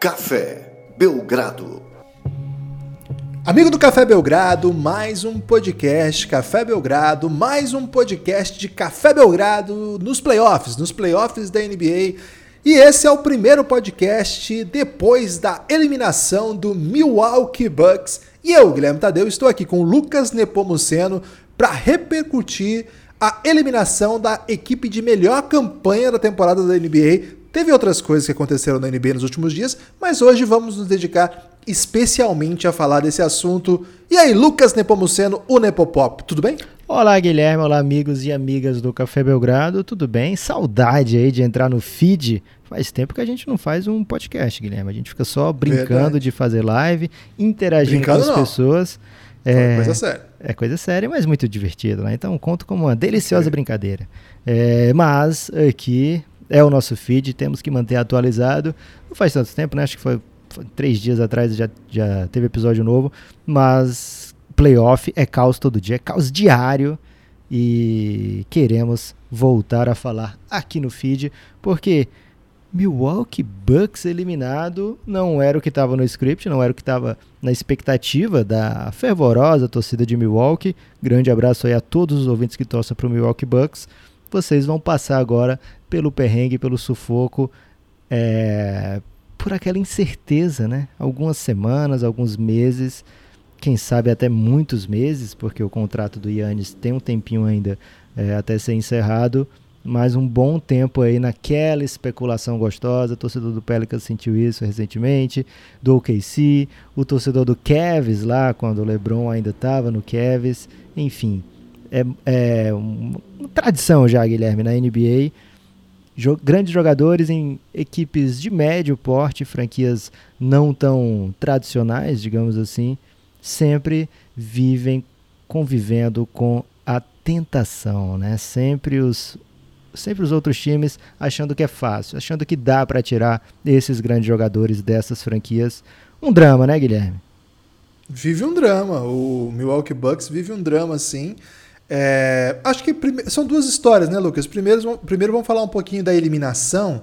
Café Belgrado. Amigo do Café Belgrado, mais um podcast Café Belgrado, mais um podcast de Café Belgrado nos playoffs, nos playoffs da NBA. E esse é o primeiro podcast depois da eliminação do Milwaukee Bucks. E eu, Guilherme Tadeu, estou aqui com Lucas Nepomuceno para repercutir a eliminação da equipe de melhor campanha da temporada da NBA. Teve outras coisas que aconteceram na NBA nos últimos dias, mas hoje vamos nos dedicar especialmente a falar desse assunto. E aí, Lucas Nepomuceno, o Nepopop, tudo bem? Olá, Guilherme, olá, amigos e amigas do Café Belgrado, tudo bem? Saudade aí de entrar no feed. Faz tempo que a gente não faz um podcast, Guilherme. A gente fica só brincando Verdade. de fazer live, interagindo brincando com as não. pessoas. É coisa séria. É coisa séria, mas muito divertido, né? Então conto como uma deliciosa é. brincadeira. É, mas aqui é o nosso feed, temos que manter atualizado. Não faz tanto tempo, né? Acho que foi, foi três dias atrás já, já teve episódio novo, mas playoff é caos todo dia, é caos diário e queremos voltar a falar aqui no feed, porque Milwaukee Bucks eliminado não era o que estava no script, não era o que estava na expectativa da fervorosa torcida de Milwaukee. Grande abraço aí a todos os ouvintes que torcem para o Milwaukee Bucks. Vocês vão passar agora pelo perrengue, pelo sufoco, é, por aquela incerteza, né? Algumas semanas, alguns meses, quem sabe até muitos meses, porque o contrato do Yannis tem um tempinho ainda é, até ser encerrado mais um bom tempo aí naquela especulação gostosa. O torcedor do Pelicans sentiu isso recentemente, do OKC, o torcedor do Cavs lá, quando o LeBron ainda estava no Cavs. Enfim, é, é uma tradição já, Guilherme, na NBA. Jo grandes jogadores em equipes de médio porte, franquias não tão tradicionais, digamos assim, sempre vivem convivendo com a tentação, né? Sempre os sempre os outros times achando que é fácil, achando que dá para tirar esses grandes jogadores dessas franquias. Um drama, né, Guilherme? Vive um drama. O Milwaukee Bucks vive um drama, sim. É, acho que prime... são duas histórias, né, Lucas? Primeiro, primeiro vamos falar um pouquinho da eliminação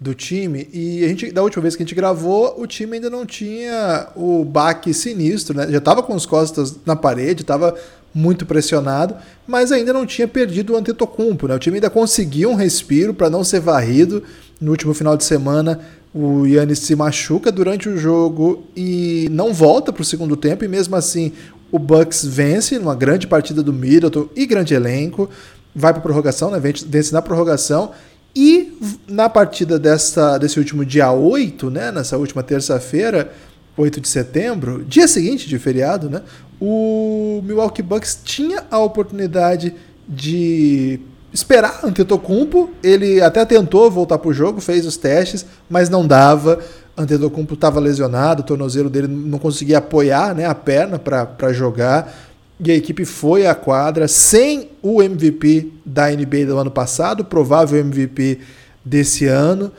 do time. E a gente, da última vez que a gente gravou, o time ainda não tinha o baque sinistro, né? Já estava com as costas na parede, estava muito pressionado, mas ainda não tinha perdido o Antetokounmpo, né? O time ainda conseguiu um respiro para não ser varrido. No último final de semana, o Yannis se machuca durante o jogo e não volta para o segundo tempo, e mesmo assim o Bucks vence numa grande partida do Middleton e grande elenco, vai para prorrogação, né? Vence na prorrogação. E na partida dessa, desse último dia 8, né? Nessa última terça-feira, 8 de setembro, dia seguinte de feriado, né? o Milwaukee Bucks tinha a oportunidade de esperar Antetokounmpo. Ele até tentou voltar para o jogo, fez os testes, mas não dava. Antetokounmpo estava lesionado, o tornozelo dele não conseguia apoiar né, a perna para jogar. E a equipe foi à quadra sem o MVP da NBA do ano passado, provável MVP desse ano.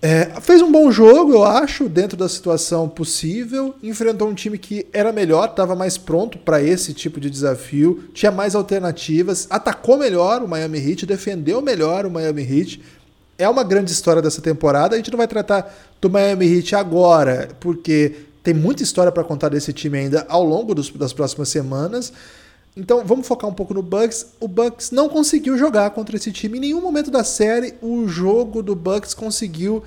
É, fez um bom jogo, eu acho, dentro da situação possível. Enfrentou um time que era melhor, estava mais pronto para esse tipo de desafio, tinha mais alternativas, atacou melhor o Miami Heat, defendeu melhor o Miami Heat. É uma grande história dessa temporada. A gente não vai tratar do Miami Heat agora, porque tem muita história para contar desse time ainda ao longo dos, das próximas semanas. Então vamos focar um pouco no Bucks. O Bucks não conseguiu jogar contra esse time. Em nenhum momento da série o jogo do Bucks conseguiu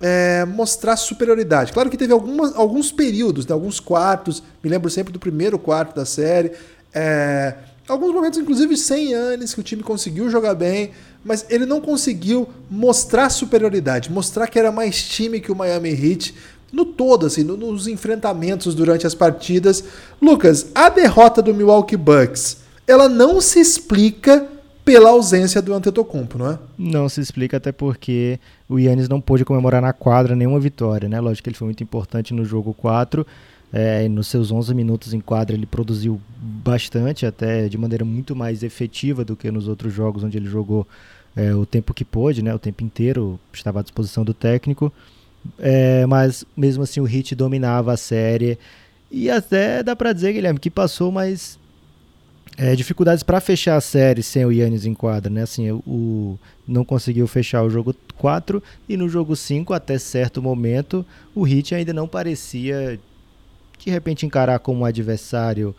é, mostrar superioridade. Claro que teve algumas, alguns períodos, né, alguns quartos. Me lembro sempre do primeiro quarto da série. É, alguns momentos, inclusive, sem anos, que o time conseguiu jogar bem, mas ele não conseguiu mostrar superioridade, mostrar que era mais time que o Miami Heat no todo, assim, no, nos enfrentamentos durante as partidas. Lucas, a derrota do Milwaukee Bucks, ela não se explica pela ausência do Antetokounmpo, não é? Não se explica até porque o Yannis não pôde comemorar na quadra nenhuma vitória, né? Lógico que ele foi muito importante no jogo 4, é, nos seus 11 minutos em quadra ele produziu bastante, até de maneira muito mais efetiva do que nos outros jogos onde ele jogou é, o tempo que pôde, né? O tempo inteiro estava à disposição do técnico. É, mas mesmo assim o Hit dominava a série. E até dá pra dizer, Guilherme, que passou mais É, dificuldades para fechar a série sem o Yannis em quadra, né? Assim, o, não conseguiu fechar o jogo 4 e no jogo 5, até certo momento, o Heat ainda não parecia de repente encarar como um adversário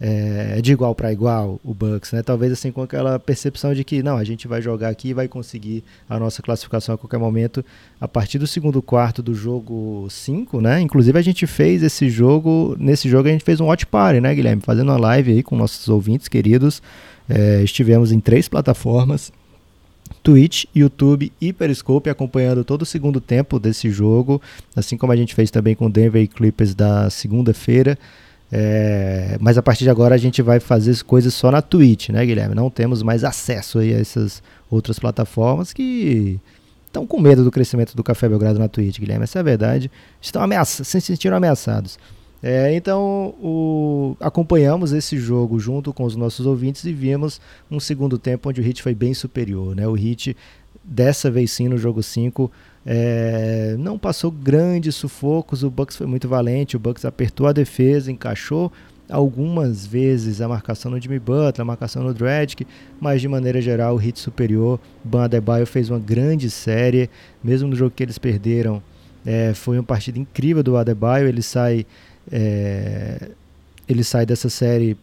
é, de igual para igual o Bucks, né? Talvez assim com aquela percepção de que não, a gente vai jogar aqui e vai conseguir a nossa classificação a qualquer momento a partir do segundo quarto do jogo 5, né? Inclusive a gente fez esse jogo, nesse jogo a gente fez um watch party, né, Guilherme? Fazendo uma live aí com nossos ouvintes queridos. É, estivemos em três plataformas. Twitch, YouTube e Periscope acompanhando todo o segundo tempo desse jogo, assim como a gente fez também com Denver Clippers da segunda-feira. É, mas a partir de agora a gente vai fazer coisas só na Twitch, né, Guilherme? Não temos mais acesso aí a essas outras plataformas que estão com medo do crescimento do Café Belgrado na Twitch, Guilherme. Essa é a verdade. Estão ameaçados, se sentiram ameaçados. É, então, o, acompanhamos esse jogo junto com os nossos ouvintes e vimos um segundo tempo onde o Hit foi bem superior. Né? O Hit, dessa vez sim, no jogo 5, é, não passou grandes sufocos, o Bucks foi muito valente, o Bucks apertou a defesa, encaixou algumas vezes a marcação no Jimmy Butler, a marcação no Dredd, mas de maneira geral o hit superior. Ban Adebayo fez uma grande série, mesmo no jogo que eles perderam, é, foi uma partida incrível do Adebayo, ele sai é, ele sai dessa série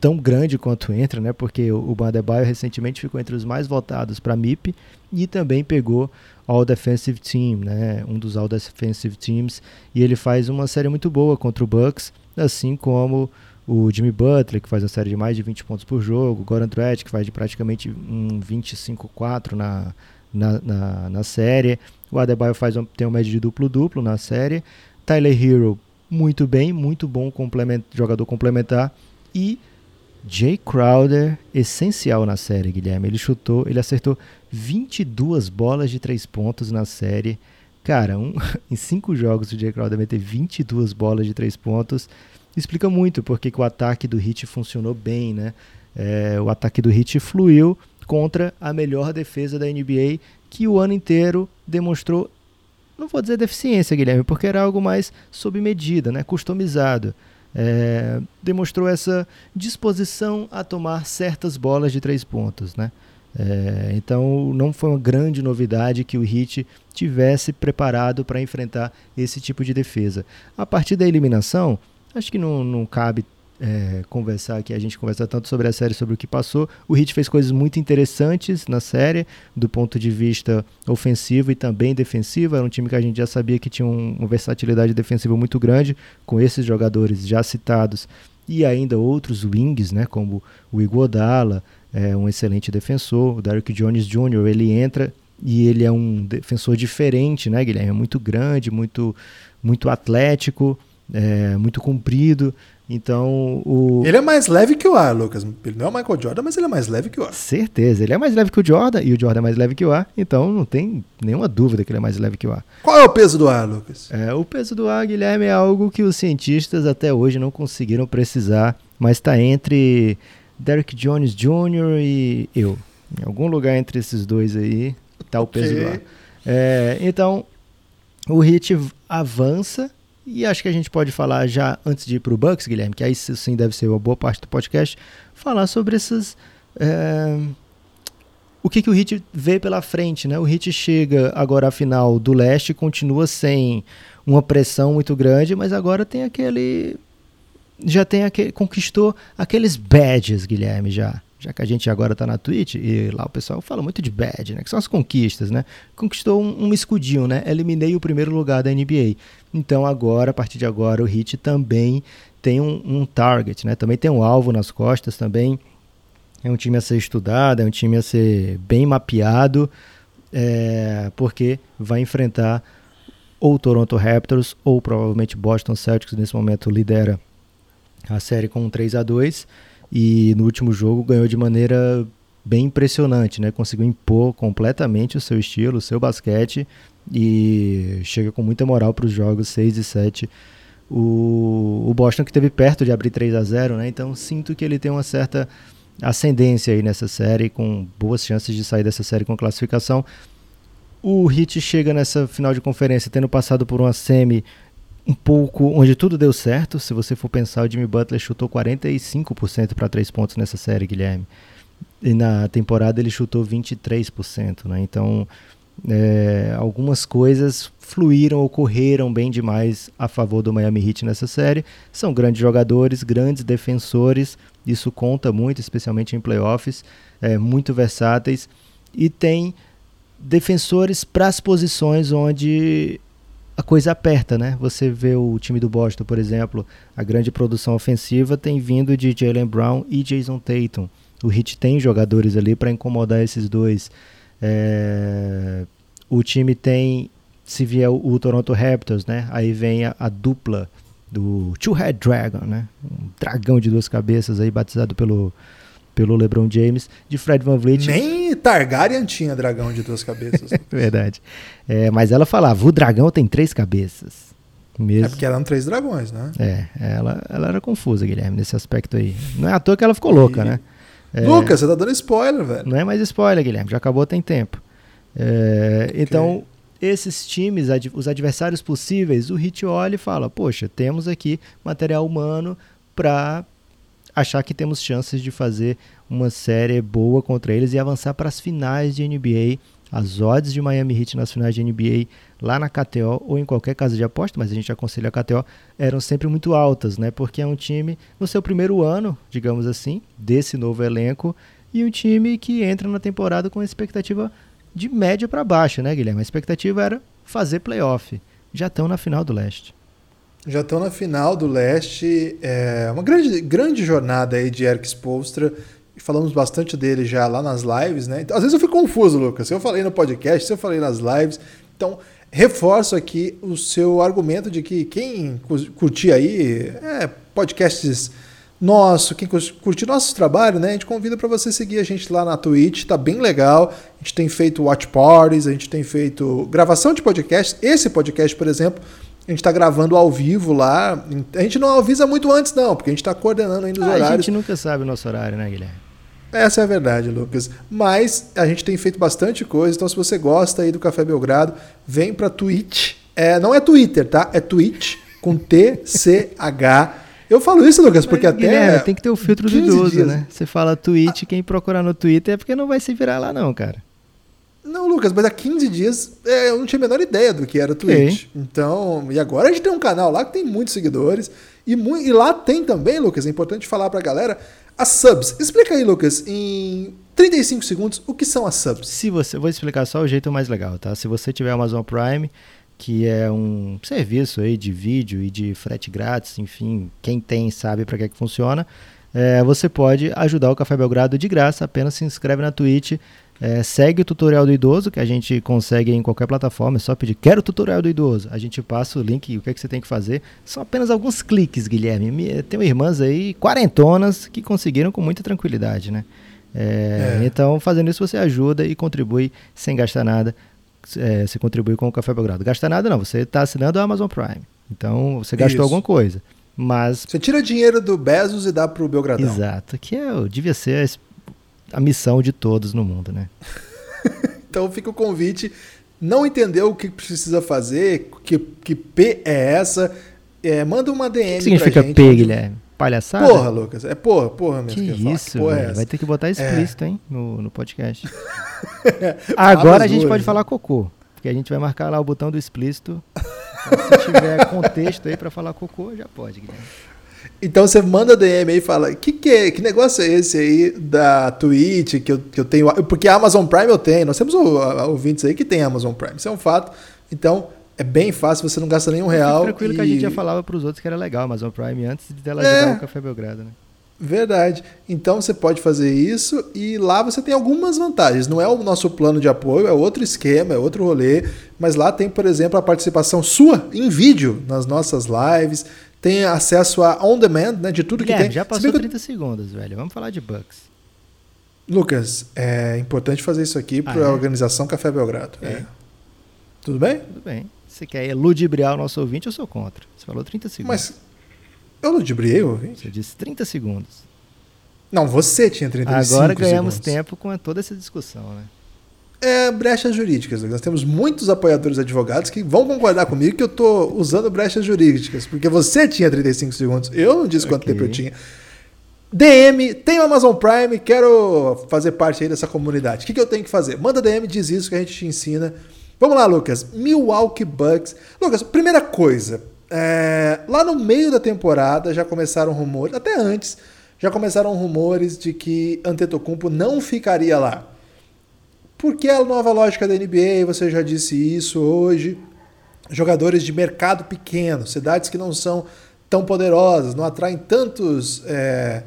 tão grande quanto entra, né? Porque o, o Adebayo recentemente ficou entre os mais votados para MIP e também pegou All Defensive Team, né? Um dos All Defensive Teams e ele faz uma série muito boa contra o Bucks, assim como o Jimmy Butler, que faz uma série de mais de 20 pontos por jogo, o Goran Dragic, que faz de praticamente um 25-4 na, na, na, na, série, o Adebayo faz um, tem uma média de duplo-duplo na série, Tyler Hero muito bem, muito bom complement, jogador complementar e Jay Crowder, essencial na série, Guilherme. Ele chutou, ele acertou 22 bolas de três pontos na série. Cara, um, em cinco jogos o Jay Crowder meter 22 bolas de três pontos explica muito porque que o ataque do Heat funcionou bem, né? É, o ataque do Heat fluiu contra a melhor defesa da NBA que o ano inteiro demonstrou, não vou dizer deficiência, Guilherme, porque era algo mais sob medida, né? customizado é, demonstrou essa disposição a tomar certas bolas de três pontos. Né? É, então não foi uma grande novidade que o Heat tivesse preparado para enfrentar esse tipo de defesa. A partir da eliminação, acho que não, não cabe é, conversar aqui, a gente conversar tanto sobre a série, sobre o que passou. O Heat fez coisas muito interessantes na série, do ponto de vista ofensivo e também defensivo. Era um time que a gente já sabia que tinha um, uma versatilidade defensiva muito grande, com esses jogadores já citados e ainda outros wings, né, como o Iguodala, é um excelente defensor, o Derrick Jones Jr., ele entra e ele é um defensor diferente, né, Guilherme? É muito grande, muito, muito atlético, é, muito comprido. Então, o. Ele é mais leve que o A, Lucas. Ele não é o Michael Jordan, mas ele é mais leve que o A. Certeza. Ele é mais leve que o Jordan e o Jordan é mais leve que o A. Então, não tem nenhuma dúvida que ele é mais leve que o A. Qual é o peso do A, Lucas? É, o peso do A, Guilherme, é algo que os cientistas até hoje não conseguiram precisar, mas está entre Derrick Jones Jr. e eu. Em algum lugar entre esses dois aí está o peso okay. do A. É, então, o Hit avança e acho que a gente pode falar já, antes de ir para o Bucks, Guilherme, que aí sim deve ser uma boa parte do podcast, falar sobre essas. É, o que, que o Hit vê pela frente, né? O Hit chega agora à final do leste, continua sem uma pressão muito grande, mas agora tem aquele. Já tem aquele. Conquistou aqueles badges, Guilherme, já já que a gente agora está na Twitch, e lá o pessoal fala muito de bad, né? Que são as conquistas, né? Conquistou um, um, escudinho, né? Eliminei o primeiro lugar da NBA. Então agora, a partir de agora, o Hit também tem um, um target, né? Também tem um alvo nas costas também. É um time a ser estudado, é um time a ser bem mapeado, é, porque vai enfrentar ou Toronto Raptors ou provavelmente Boston Celtics, nesse momento lidera a série com um 3 a 2 e no último jogo ganhou de maneira bem impressionante, né? Conseguiu impor completamente o seu estilo, o seu basquete e chega com muita moral para os jogos 6 e 7. O, o Boston que teve perto de abrir 3 a 0, né? Então sinto que ele tem uma certa ascendência aí nessa série, com boas chances de sair dessa série com classificação. O Heat chega nessa final de conferência tendo passado por uma semi um pouco onde tudo deu certo. Se você for pensar, o Jimmy Butler chutou 45% para três pontos nessa série, Guilherme. E na temporada ele chutou 23%, né? Então, é, algumas coisas fluíram, ocorreram bem demais a favor do Miami Heat nessa série. São grandes jogadores, grandes defensores, isso conta muito, especialmente em playoffs, é, muito versáteis. E tem defensores para as posições onde a coisa aperta, né? Você vê o time do Boston, por exemplo, a grande produção ofensiva tem vindo de Jalen Brown e Jason Tatum. O Heat tem jogadores ali para incomodar esses dois. É... O time tem, se vier o, Toronto Raptors, né? Aí vem a, a dupla do Two-Head Dragon, né? Um dragão de duas cabeças aí batizado pelo pelo LeBron James, de Fred Van Vliet. Nem Targaryen tinha dragão de duas cabeças. Verdade. É, mas ela falava, o dragão tem três cabeças. Mesmo. É porque eram três dragões, né? É, ela, ela era confusa, Guilherme, nesse aspecto aí. Não é à toa que ela ficou louca, e... né? É, Lucas, você tá dando spoiler, velho. Não é mais spoiler, Guilherme, já acabou tem tempo. É, okay. Então, esses times, os adversários possíveis, o Hit olha e fala: Poxa, temos aqui material humano para achar que temos chances de fazer uma série boa contra eles e avançar para as finais de NBA. As odds de Miami Heat nas finais de NBA lá na KTO ou em qualquer casa de aposta, mas a gente aconselha a KTO, eram sempre muito altas, né? Porque é um time no seu primeiro ano, digamos assim, desse novo elenco e um time que entra na temporada com expectativa de média para baixa, né, Guilherme? A expectativa era fazer playoff. Já estão na final do leste. Já estão na final do leste. É uma grande, grande jornada aí de Eric Spolstra. Falamos bastante dele já lá nas lives, né? Então, às vezes eu fico confuso, Lucas. Se eu falei no podcast, se eu falei nas lives. Então, reforço aqui o seu argumento de que quem curtir aí é, podcasts nosso, quem curtir nosso trabalho, né? A gente convida para você seguir a gente lá na Twitch, tá bem legal. A gente tem feito watch parties, a gente tem feito gravação de podcast. Esse podcast, por exemplo, a gente está gravando ao vivo lá. A gente não avisa muito antes, não, porque a gente está coordenando ainda os ah, horários. A gente nunca sabe o nosso horário, né, Guilherme? Essa é a verdade, Lucas. Mas a gente tem feito bastante coisa, então se você gosta aí do Café Belgrado, vem para Twitch. É, não é Twitter, tá? É Twitch com T-C-H. Eu falo isso, Lucas, porque Mas, até. Guilherme, tem que ter o filtro do idoso, dias. né? Você fala Twitch, quem procurar no Twitter é porque não vai se virar lá, não, cara. Não, Lucas, mas há 15 dias é, eu não tinha a menor ideia do que era Twitch. Okay. Então, e agora a gente tem um canal lá que tem muitos seguidores. E, mu e lá tem também, Lucas, é importante falar pra galera, as subs. Explica aí, Lucas, em 35 segundos, o que são as subs? Se você, vou explicar só o jeito mais legal, tá? Se você tiver Amazon Prime, que é um serviço aí de vídeo e de frete grátis, enfim, quem tem sabe para que, é que funciona. É, você pode ajudar o Café Belgrado de graça, apenas se inscreve na Twitch é, segue o tutorial do idoso, que a gente consegue em qualquer plataforma, é só pedir, quero o tutorial do idoso. A gente passa o link, o que, é que você tem que fazer. São apenas alguns cliques, Guilherme. Tenho irmãs aí, quarentonas, que conseguiram com muita tranquilidade, né? É, é. Então, fazendo isso, você ajuda e contribui sem gastar nada. É, você contribui com o Café Belgrado. Gastar nada não, você está assinando a Amazon Prime. Então, você gastou isso. alguma coisa. Mas... Você tira dinheiro do Bezos e dá para o Belgradão. Exato, que é, devia ser a missão de todos no mundo, né? então fica o convite. Não entendeu o que precisa fazer, que, que P é essa, é, manda uma DM. O que significa P. Guilherme? Palhaçada? Porra, Lucas. É porra, porra mesmo. Que, que isso, que é vai ter que botar explícito, é. hein, no, no podcast. Agora a gente pode falar cocô, porque a gente vai marcar lá o botão do explícito. se tiver contexto aí para falar cocô, já pode, Guilherme. Então você manda DM aí e fala: que, que, é, que negócio é esse aí da Twitch que eu, que eu tenho? Porque a Amazon Prime eu tenho. Nós temos ouvintes aí que tem Amazon Prime. Isso é um fato. Então é bem fácil, você não gasta nenhum real. Tranquilo e... que a gente já falava para os outros que era legal a Amazon Prime antes de dela é. ajudar o Café Belgrado, né? Verdade. Então você pode fazer isso e lá você tem algumas vantagens. Não é o nosso plano de apoio, é outro esquema, é outro rolê. Mas lá tem, por exemplo, a participação sua em vídeo nas nossas lives tem acesso a on demand, né, de tudo Guilherme, que tem. Já passou 30 segundos, velho. Vamos falar de Bucks. Lucas, é importante fazer isso aqui para a ah, é? organização Café Belgrado. É. é. Tudo bem? Tudo bem. Você quer ludibriar o nosso ouvinte, eu sou contra. Você falou 30 segundos. Mas eu ludibriei o ouvinte? Você disse 30 segundos. Não, você tinha 35 Agora ganhamos segundos. tempo com toda essa discussão, né? É brechas jurídicas. Nós temos muitos apoiadores advogados que vão concordar comigo que eu estou usando brechas jurídicas, porque você tinha 35 segundos, eu não disse quanto okay. tempo eu tinha. DM, tenho Amazon Prime, quero fazer parte aí dessa comunidade. O que, que eu tenho que fazer? Manda DM, diz isso que a gente te ensina. Vamos lá, Lucas. Milwaukee Bucks. Lucas, primeira coisa. É, lá no meio da temporada já começaram rumores, até antes, já começaram rumores de que Antetokounmpo não ficaria lá. Porque a nova lógica da NBA, você já disse isso hoje, jogadores de mercado pequeno, cidades que não são tão poderosas, não atraem tantos é,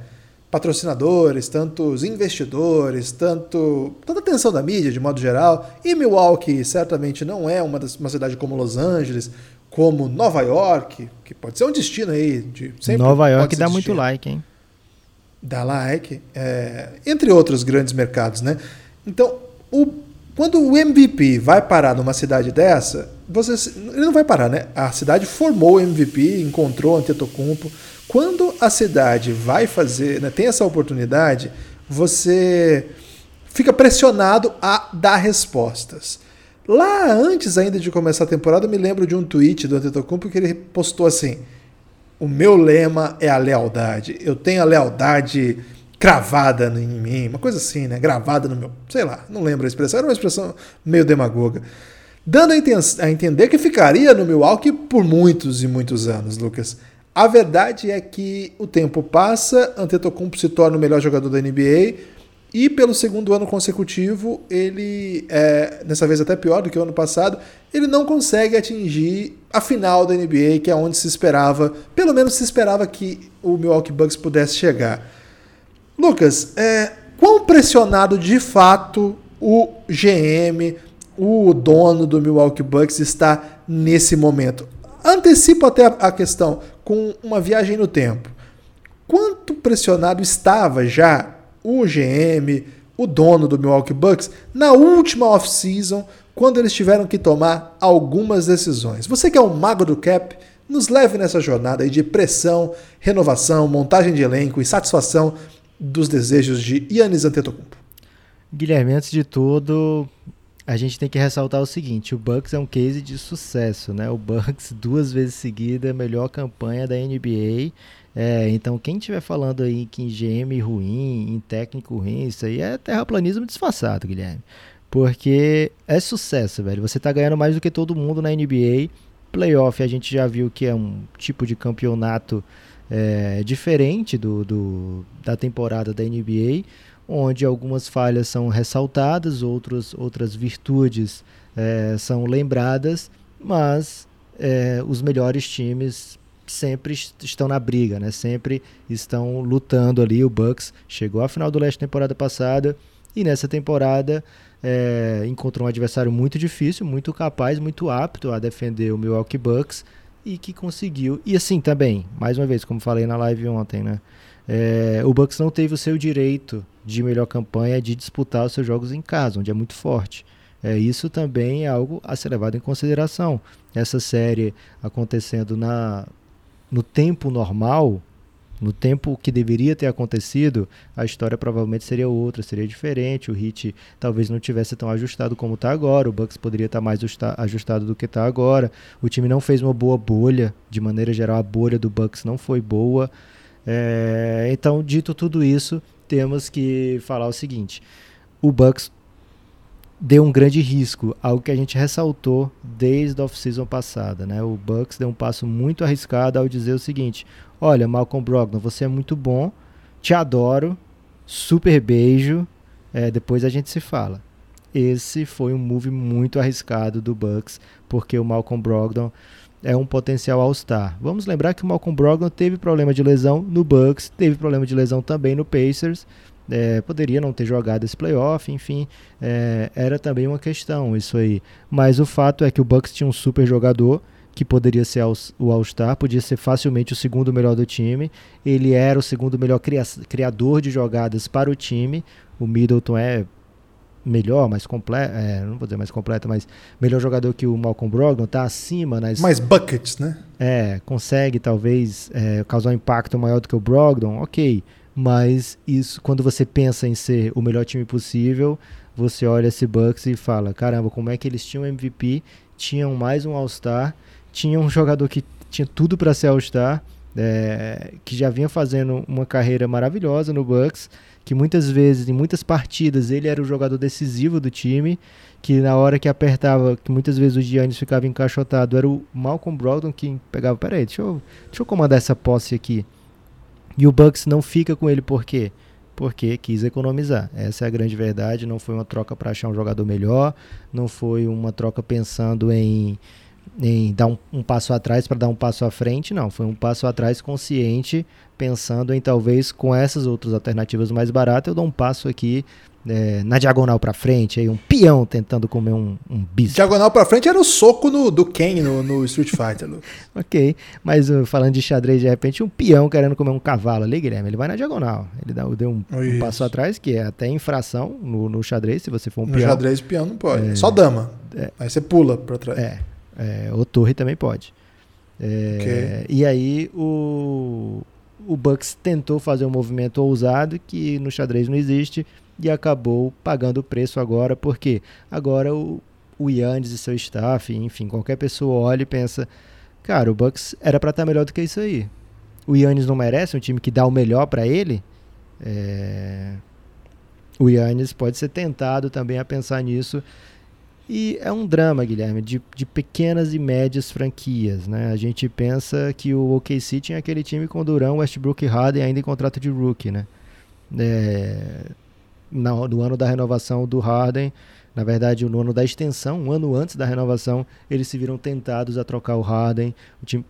patrocinadores, tantos investidores, tanto tanta atenção da mídia de modo geral. E Milwaukee certamente não é uma, das, uma cidade como Los Angeles, como Nova York, que pode ser um destino aí de Nova York dá destino. muito like, hein? Dá like, é, entre outros grandes mercados, né? Então, o, quando o MVP vai parar numa cidade dessa, você, ele não vai parar, né? A cidade formou o MVP, encontrou Antetokounmpo, quando a cidade vai fazer, né, tem essa oportunidade, você fica pressionado a dar respostas. Lá antes ainda de começar a temporada, eu me lembro de um tweet do Antetokounmpo que ele postou assim: "O meu lema é a lealdade. Eu tenho a lealdade cravada em mim, uma coisa assim, né? Gravada no meu, sei lá, não lembro a expressão, era uma expressão meio demagoga." Dando a, a entender que ficaria no Milwaukee por muitos e muitos anos, Lucas. A verdade é que o tempo passa, Antetokounmpo se torna o melhor jogador da NBA e pelo segundo ano consecutivo ele, é, dessa vez até pior do que o ano passado, ele não consegue atingir a final da NBA, que é onde se esperava, pelo menos se esperava que o Milwaukee Bucks pudesse chegar. Lucas, é, quão pressionado de fato o GM, o dono do Milwaukee Bucks está nesse momento? Antecipo até a questão com uma viagem no tempo. Quanto pressionado estava já o GM, o dono do Milwaukee Bucks, na última off-season, quando eles tiveram que tomar algumas decisões? Você que é um mago do cap, nos leve nessa jornada de pressão, renovação, montagem de elenco e satisfação dos desejos de Yannis Antetokounmpo. Guilherme, antes de tudo, a gente tem que ressaltar o seguinte: o Bucks é um case de sucesso, né? O Bucks duas vezes seguida melhor campanha da NBA. É, então quem estiver falando aí que em GM ruim, em técnico ruim, isso aí é terraplanismo disfarçado, Guilherme. Porque é sucesso, velho. Você tá ganhando mais do que todo mundo na NBA. Playoff a gente já viu que é um tipo de campeonato é, diferente do, do, da temporada da NBA onde algumas falhas são ressaltadas, outros, outras virtudes é, são lembradas, mas é, os melhores times sempre estão na briga, né? sempre estão lutando ali. O Bucks chegou à final do leste temporada passada e nessa temporada é, encontrou um adversário muito difícil, muito capaz, muito apto a defender o Milwaukee Bucks e que conseguiu. E assim também, mais uma vez, como falei na live ontem, né? É, o Bucks não teve o seu direito de melhor campanha de disputar os seus jogos em casa, onde é muito forte. É, isso também é algo a ser levado em consideração. Essa série acontecendo na, no tempo normal, no tempo que deveria ter acontecido, a história provavelmente seria outra, seria diferente. O Hit talvez não tivesse tão ajustado como está agora. O Bucks poderia estar tá mais ajustado do que está agora. O time não fez uma boa bolha, de maneira geral, a bolha do Bucks não foi boa. É, então, dito tudo isso, temos que falar o seguinte: o Bucks deu um grande risco, algo que a gente ressaltou desde a off-season passada. Né? O Bucks deu um passo muito arriscado ao dizer o seguinte: olha, Malcolm Brogdon, você é muito bom, te adoro, super beijo, é, depois a gente se fala. Esse foi um move muito arriscado do Bucks, porque o Malcolm Brogdon é um potencial All-Star. Vamos lembrar que o Malcolm Brogdon teve problema de lesão no Bucks, teve problema de lesão também no Pacers. É, poderia não ter jogado esse playoff, enfim, é, era também uma questão isso aí. Mas o fato é que o Bucks tinha um super jogador que poderia ser o All-Star, podia ser facilmente o segundo melhor do time. Ele era o segundo melhor criador de jogadas para o time. O Middleton é melhor, mais completo, é, não vou dizer mais completo, mas melhor jogador que o Malcolm Brogdon, tá acima nas... Mais buckets, né? É, consegue talvez é, causar um impacto maior do que o Brogdon, ok, mas isso, quando você pensa em ser o melhor time possível, você olha esse Bucks e fala, caramba, como é que eles tinham MVP, tinham mais um All-Star, tinham um jogador que tinha tudo para ser All-Star, é, que já vinha fazendo uma carreira maravilhosa no Bucks, que muitas vezes, em muitas partidas, ele era o jogador decisivo do time, que na hora que apertava, que muitas vezes o Giannis ficava encaixotado, era o Malcolm Brogdon que pegava, peraí, deixa eu, deixa eu comandar essa posse aqui. E o Bucks não fica com ele por quê? Porque quis economizar. Essa é a grande verdade. Não foi uma troca para achar um jogador melhor, não foi uma troca pensando em em dar um, um passo atrás para dar um passo à frente, não. Foi um passo atrás consciente, pensando em talvez com essas outras alternativas mais baratas, eu dou um passo aqui é, na diagonal para frente, aí um peão tentando comer um, um bispo. Diagonal para frente era o soco no, do Ken no, no Street Fighter. ok, mas uh, falando de xadrez, de repente um peão querendo comer um cavalo ali, Guilherme, ele vai na diagonal. Ele dá, deu um, um passo atrás, que é até infração no, no xadrez, se você for um no peão. No xadrez, peão não pode. É, Só dama. É, aí você pula para trás. É, é, o torre também pode. É, okay. E aí o, o Bucks tentou fazer um movimento ousado que no xadrez não existe e acabou pagando o preço agora, porque agora o, o Yannis e seu staff, enfim, qualquer pessoa olha e pensa, cara, o Bucks era para estar tá melhor do que isso aí. O Yannis não merece um time que dá o melhor para ele? É... O Yannis pode ser tentado também a pensar nisso e é um drama, Guilherme, de, de pequenas e médias franquias. Né? A gente pensa que o OKC tinha aquele time com Durão, Westbrook e Harden ainda em contrato de rookie. Né? É, no, no ano da renovação do Harden, na verdade, no ano da extensão, um ano antes da renovação, eles se viram tentados a trocar o Harden. O time,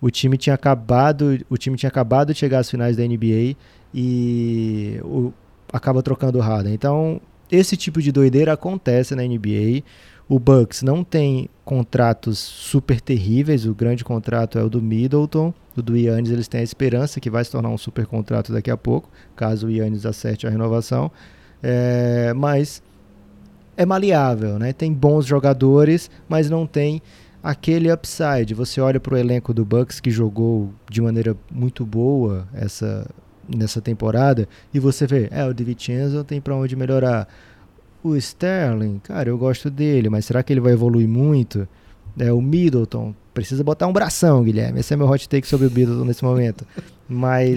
o time tinha acabado, o time tinha acabado de chegar às finais da NBA e o, acaba trocando o Harden. Então, esse tipo de doideira acontece na NBA. O Bucks não tem contratos super terríveis. O grande contrato é o do Middleton. O do Yannis eles têm a esperança que vai se tornar um super contrato daqui a pouco, caso o Yannis acerte a renovação. É, mas é maleável, né? Tem bons jogadores, mas não tem aquele upside. Você olha para o elenco do Bucks que jogou de maneira muito boa essa nessa temporada e você vê, é, o DiVincenzo tem para onde melhorar. O Sterling, cara, eu gosto dele, mas será que ele vai evoluir muito? É, o Middleton, precisa botar um bração, Guilherme. Esse é meu hot take sobre o Middleton nesse momento. Mas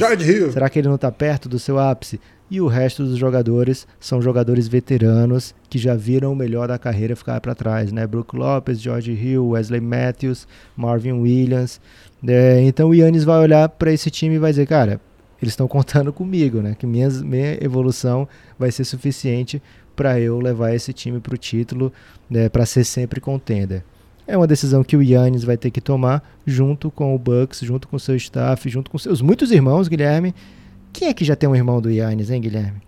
será que ele não está perto do seu ápice? E o resto dos jogadores são jogadores veteranos que já viram o melhor da carreira ficar para trás, né? Brook Lopes, George Hill, Wesley Matthews, Marvin Williams. É, então o Yannis vai olhar para esse time e vai dizer, cara, eles estão contando comigo, né? Que minha, evolução vai ser suficiente para eu levar esse time para o título, né, para ser sempre contender. É uma decisão que o Yannis vai ter que tomar junto com o Bucks, junto com seu staff, junto com seus muitos irmãos, Guilherme. Quem é que já tem um irmão do Yannis, hein, Guilherme?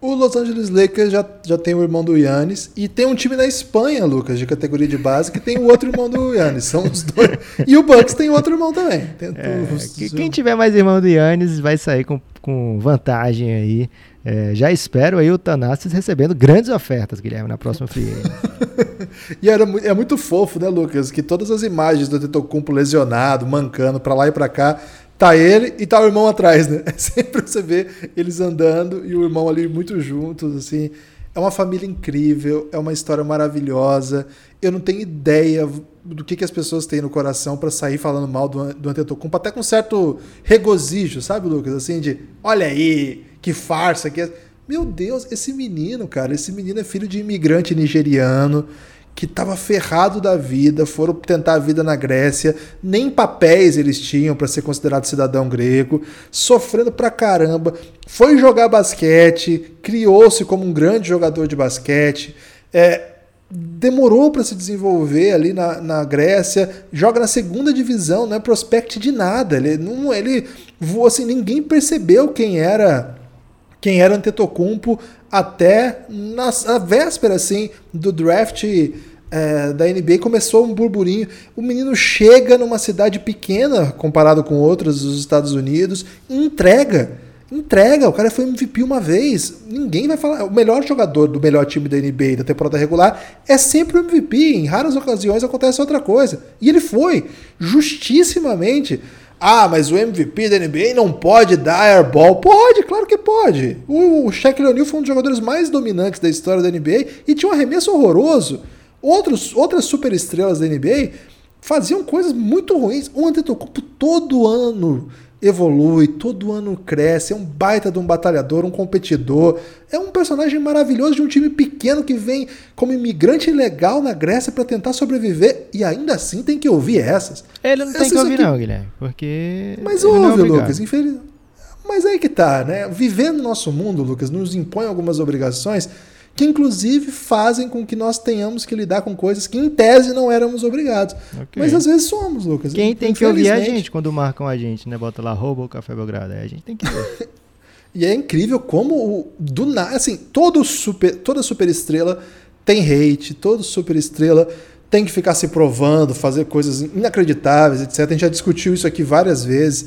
O Los Angeles Lakers já, já tem o irmão do Yannis e tem um time na Espanha, Lucas, de categoria de base, que tem o outro irmão do Yannis. São os dois. E o Bucks tem outro irmão também. É. Quem tiver mais irmão do Yannis vai sair com, com vantagem aí. É, já espero aí o Tanassis recebendo grandes ofertas, Guilherme, na próxima free E era, é muito fofo, né, Lucas? Que todas as imagens do Tetocumpo lesionado, mancando, para lá e para cá, tá ele e tá o irmão atrás, né? É sempre você vê eles andando e o irmão ali muito juntos, assim. É uma família incrível, é uma história maravilhosa. Eu não tenho ideia do que, que as pessoas têm no coração para sair falando mal do, do Antetokounmpo, até com certo regozijo, sabe, Lucas? Assim, de olha aí, que farsa que é. Meu Deus, esse menino, cara, esse menino é filho de imigrante nigeriano que estava ferrado da vida, foram tentar a vida na Grécia, nem papéis eles tinham para ser considerado cidadão grego, sofrendo pra caramba, foi jogar basquete, criou-se como um grande jogador de basquete, é, demorou para se desenvolver ali na, na Grécia, joga na segunda divisão, não é prospect de nada, ele não ele assim, ninguém percebeu quem era quem era Antetokounmpo até na, na véspera assim do draft é, da NBA começou um burburinho. O menino chega numa cidade pequena comparado com outras dos Estados Unidos, entrega, entrega. O cara foi MVP uma vez. Ninguém vai falar. O melhor jogador do melhor time da NBA da temporada regular é sempre o MVP. Em raras ocasiões acontece outra coisa. E ele foi justissimamente Ah, mas o MVP da NBA não pode dar airball. Pode, claro que pode. O, Shaquille O'Neal foi um dos jogadores mais dominantes da história da NBA e tinha um arremesso horroroso. Outros, outras superestrelas da NBA faziam coisas muito ruins. O Antetokounmpo todo ano evolui, todo ano cresce, é um baita de um batalhador, um competidor, é um personagem maravilhoso de um time pequeno que vem como imigrante ilegal na Grécia para tentar sobreviver e ainda assim tem que ouvir essas. Ele não essas tem que ouvir aqui... não, Guilherme, porque Mas é ouve, obrigado. Lucas, infeliz... Mas aí que tá, né? Vivendo no nosso mundo, Lucas, nos impõe algumas obrigações que inclusive fazem com que nós tenhamos que lidar com coisas que em tese não éramos obrigados. Ok. Mas às vezes somos, Lucas. Quem tem que ouvir é a gente quando marcam a gente, né? Bota lá, rouba o Café Belgrado. Aí a gente tem que ver. E é incrível como o, do nada, assim, todo super, toda superestrela tem hate, todo superestrela tem que ficar se provando, fazer coisas inacreditáveis, etc. A gente já discutiu isso aqui várias vezes.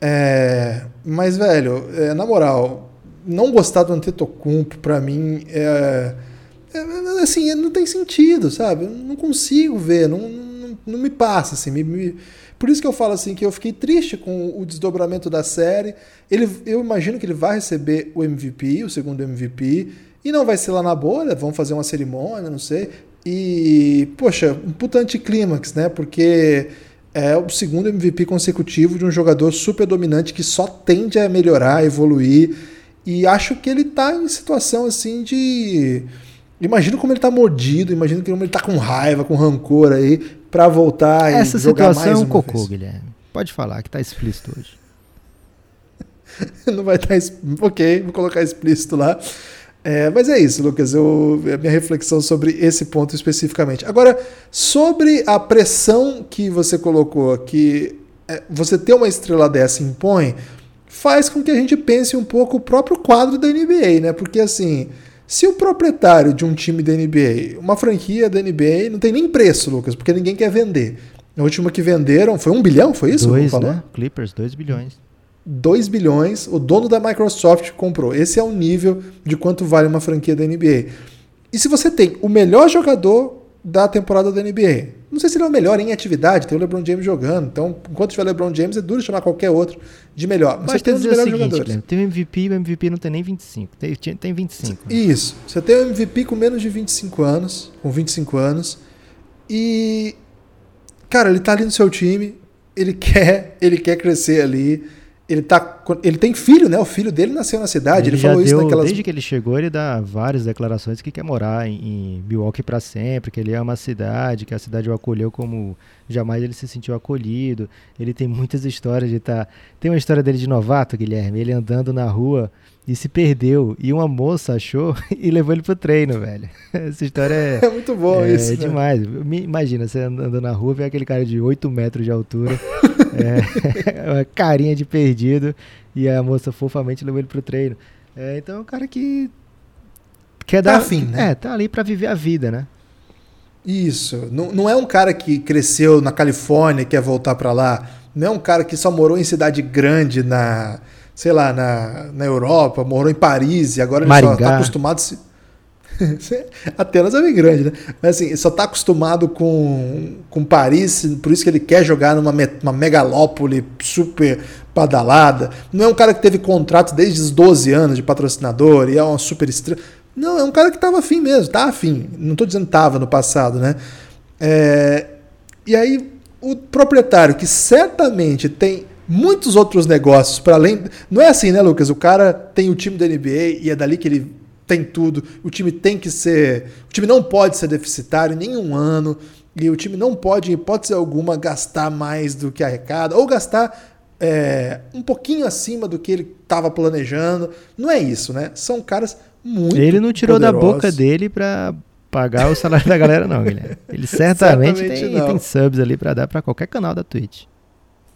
É, mas, velho, é, na moral, não gostar do Antetokounmpo, pra mim, é, é, assim, não tem sentido, sabe? Eu não consigo ver, não, não, não me passa, assim, me- me, por isso que eu falo assim que eu fiquei triste com o desdobramento da série. Ele, eu imagino que ele vai receber o MVP, o segundo MVP, e não vai ser lá na bolha, vão fazer uma cerimônia, não sei. E, poxa, um puta anticlímax, né? Porque é o segundo MVP consecutivo de um jogador super dominante que só tende a melhorar, evoluir. E acho que ele tá em situação assim de. Imagino como ele tá mordido, imagino como ele tá com raiva, com rancor aí, pra voltar e Essa jogar situação é mais um cocô, vez. Guilherme. Pode falar que tá explícito hoje. Não vai estar. Ok, vou colocar explícito lá. É, mas é isso, Lucas. Eu, a minha reflexão sobre esse ponto especificamente. Agora, sobre a pressão que você colocou, que é, você ter uma estrela dessa impõe, faz com que a gente pense um pouco o próprio quadro da NBA, né? Porque assim, se o proprietário de um time da NBA, uma franquia da NBA, não tem nem preço, Lucas, porque ninguém quer vender. A última que venderam foi um bilhão, foi isso? dois, né? Clippers, 2 bilhões. 2 bilhões, o dono da Microsoft comprou. Esse é o nível de quanto vale uma franquia da NBA. E se você tem o melhor jogador da temporada da NBA, não sei se ele é o melhor em atividade, tem o LeBron James jogando, então enquanto tiver LeBron James é duro chamar qualquer outro de melhor. Mas Mas tem tem um dos o melhores seguinte, jogadores. Tem um MVP e o MVP não tem nem 25. Tem, tem 25. né? Isso. Você tem um MVP com menos de 25 anos, com 25 anos, e cara, ele tá ali no seu time, ele quer, ele quer crescer ali. Ele tá, ele tem filho, né? O filho dele nasceu na cidade. Ele, já falou isso naquelas Desde que ele chegou, ele dá várias declarações que quer morar em, em Milwaukee para sempre, que ele ama a cidade, que a cidade o acolheu como jamais ele se sentiu acolhido. Ele tem muitas histórias de estar. Tem uma história dele de novato, Guilherme, ele andando na rua e se perdeu. E uma moça achou e levou ele pro treino, velho. Essa história é. É muito bom é isso. né? demais. Imagina, você andando na rua, vê aquele cara de 8 metros de altura, é, uma carinha de perdido, e a moça fofamente levou ele pro treino. É, então é um cara que quer Tá dar. afim, né? É, tá ali pra viver a vida, né? Isso. Não, não é um cara que cresceu na Califórnia e quer voltar pra lá. Não é um cara que só morou em cidade grande na, sei lá, na, na Europa, morou em Paris e agora ele só Maringá. tá acostumado a se... Atenas é bem grande, né? Mas assim, só tá acostumado com, com Paris, por isso que ele quer jogar numa me- uma megalópole super badalada. Não é um cara que teve contrato desde os 12 anos de patrocinador e é uma super estrela. Não, é um cara que tava afim mesmo, tá afim. Não tô dizendo tava no passado, né? É, e aí, o proprietário, que certamente tem muitos outros negócios para além. Não é assim, né, Lucas? O cara tem o time da NBA e é dali que ele tem tudo. O time tem que ser. O time não pode ser deficitário em nenhum ano. E o time não pode, em hipótese alguma, gastar mais do que arrecada. Ou gastar é, um pouquinho acima do que ele estava planejando. Não é isso, né? São caras muito. ele não tirou da poderosos. boca dele pra pagar o salário da galera, não, Guilherme. Ele certamente, tem, não. tem subs ali pra dar pra qualquer canal da Twitch.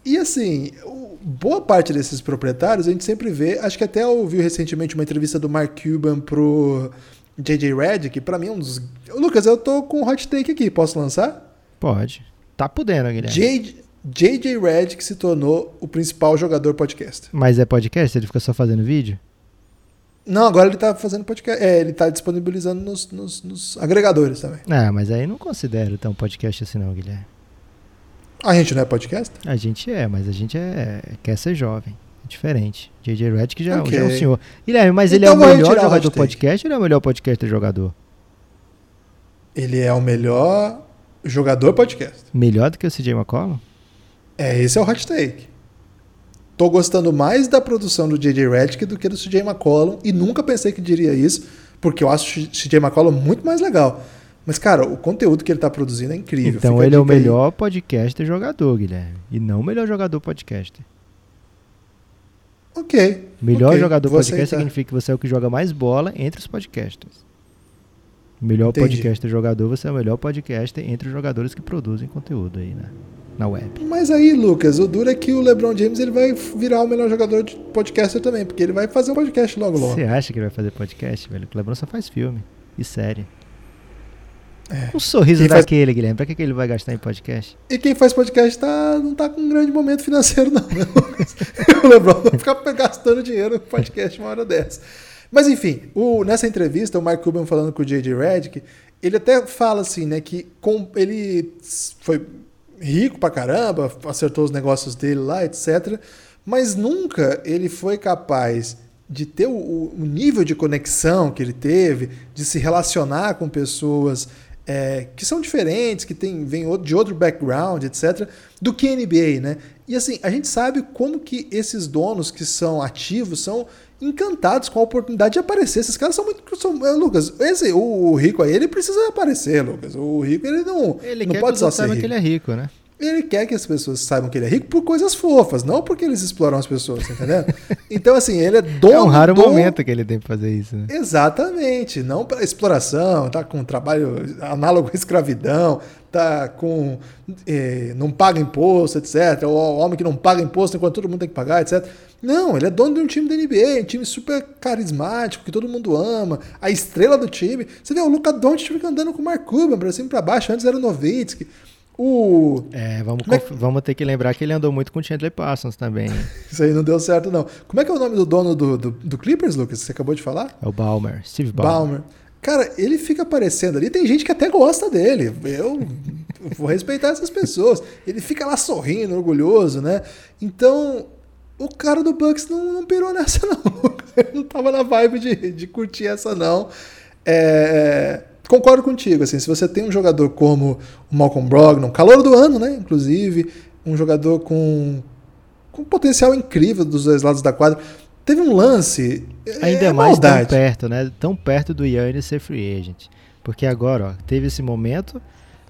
E assim, o- boa parte desses proprietários a gente sempre vê, acho que até ouviu recentemente uma entrevista do Mark Cuban pro JJ Redick, que pra mim é um dos. Lucas, eu tô com um hot take aqui, posso lançar? Pode. Tá podendo, Guilherme. J- JJ Redick se tornou o principal jogador podcast. Mas é podcast? Ele fica só fazendo vídeo? Não, agora ele tá fazendo podcast. É, ele tá disponibilizando nos, nos- nos agregadores também. Ah, mas aí não considero tão podcast assim não, Guilherme. A gente não é podcast? A gente é, mas a gente é, quer ser jovem. É diferente. JJ Redick já, Ok. já é um senhor. Guilherme, mas ele Então é o vou melhor jogador take. podcast ou ele é o melhor podcaster jogador? Ele é o melhor jogador podcast. Melhor do que o CJ McCollum? É, esse é o hot take. Tô gostando mais da produção do J.J. Redick do que do C.J. McCollum e nunca pensei que diria isso, porque eu acho o C.J. McCollum muito mais legal. Mas, cara, o conteúdo que ele tá produzindo é incrível. Então Fica ele é o dica aí. melhor podcaster jogador, Guilherme. E não o melhor jogador podcaster. Ok. Melhor ok, jogador vou podcast aceitar. significa que você é o que joga mais bola entre os podcasters. Melhor Entendi. podcaster jogador, você é o melhor podcaster entre os jogadores que produzem conteúdo aí na, na web. Mas aí, Lucas, o duro é que o LeBron James ele vai virar o melhor jogador de podcaster também, porque ele vai fazer um podcast logo logo. Você acha que ele vai fazer podcast, velho? O Lebron só faz filme e série. Um sorriso Quem faz- daquele, Guilherme. Pra que, que ele vai gastar em podcast? E quem faz podcast tá, não tá com um grande momento financeiro, não. né, Lucas? o LeBron não fica gastando dinheiro com podcast uma hora dessa. Mas enfim, o- nessa entrevista, o Mark Cuban falando com o J.J. Redick, ele até fala assim, né, que com, ele foi rico pra caramba, acertou os negócios dele lá, etc. Mas nunca ele foi capaz de ter o- o nível de conexão que ele teve, de se relacionar com pessoas é, que são diferentes, que tem, vêm o- de outro background, etc., do que NBA, né? E assim, a gente sabe como que esses donos que são ativos são encantados com a oportunidade de aparecer. Esses caras são muito. São, é, Lucas, esse, o, o rico aí, ele precisa aparecer, Lucas. O rico, ele não, Ele não pode só ser rico. que ele é rico, né? Ele quer que as pessoas saibam que ele é rico por coisas fofas, não porque eles exploram as pessoas, tá entendendo? Então, assim, ele é dono É um raro do- momento que ele tem pra fazer isso, né? Exatamente, não para exploração, tá com trabalho análogo à escravidão, tá com eh, não paga imposto, etc. O homem que não paga imposto enquanto todo mundo tem que pagar, etc. Não, ele é dono de um time da NBA, um time super carismático que todo mundo ama, a estrela do time. Você vê o Luca Doncic fica andando com o Mark Cuban para cima e para baixo, antes era o Nowitzki. O É, vamos, é vamos ter que lembrar que ele andou muito com o Chandler Parsons também. isso aí não deu certo não. Como é que é o nome do dono do, do, do Clippers, Lucas? Você acabou de falar? É o Balmer, Steve Ballmer. Balmer. Cara, ele fica aparecendo ali. Tem gente que até gosta dele. Eu vou respeitar essas pessoas. Ele fica lá sorrindo, orgulhoso, né? Então, o cara do Bucks não, não pirou nessa, não. Ele não tava na vibe de, de curtir essa, não. É, concordo contigo. Assim, se você tem um jogador como o Malcolm Brogdon, calor do ano, né? Inclusive, um jogador com, com potencial incrível dos dois lados da quadra. Teve um lance. Ainda é mais tão maldade. perto, né? Tão perto do Yannis ser free agent. Porque agora, ó, teve esse momento,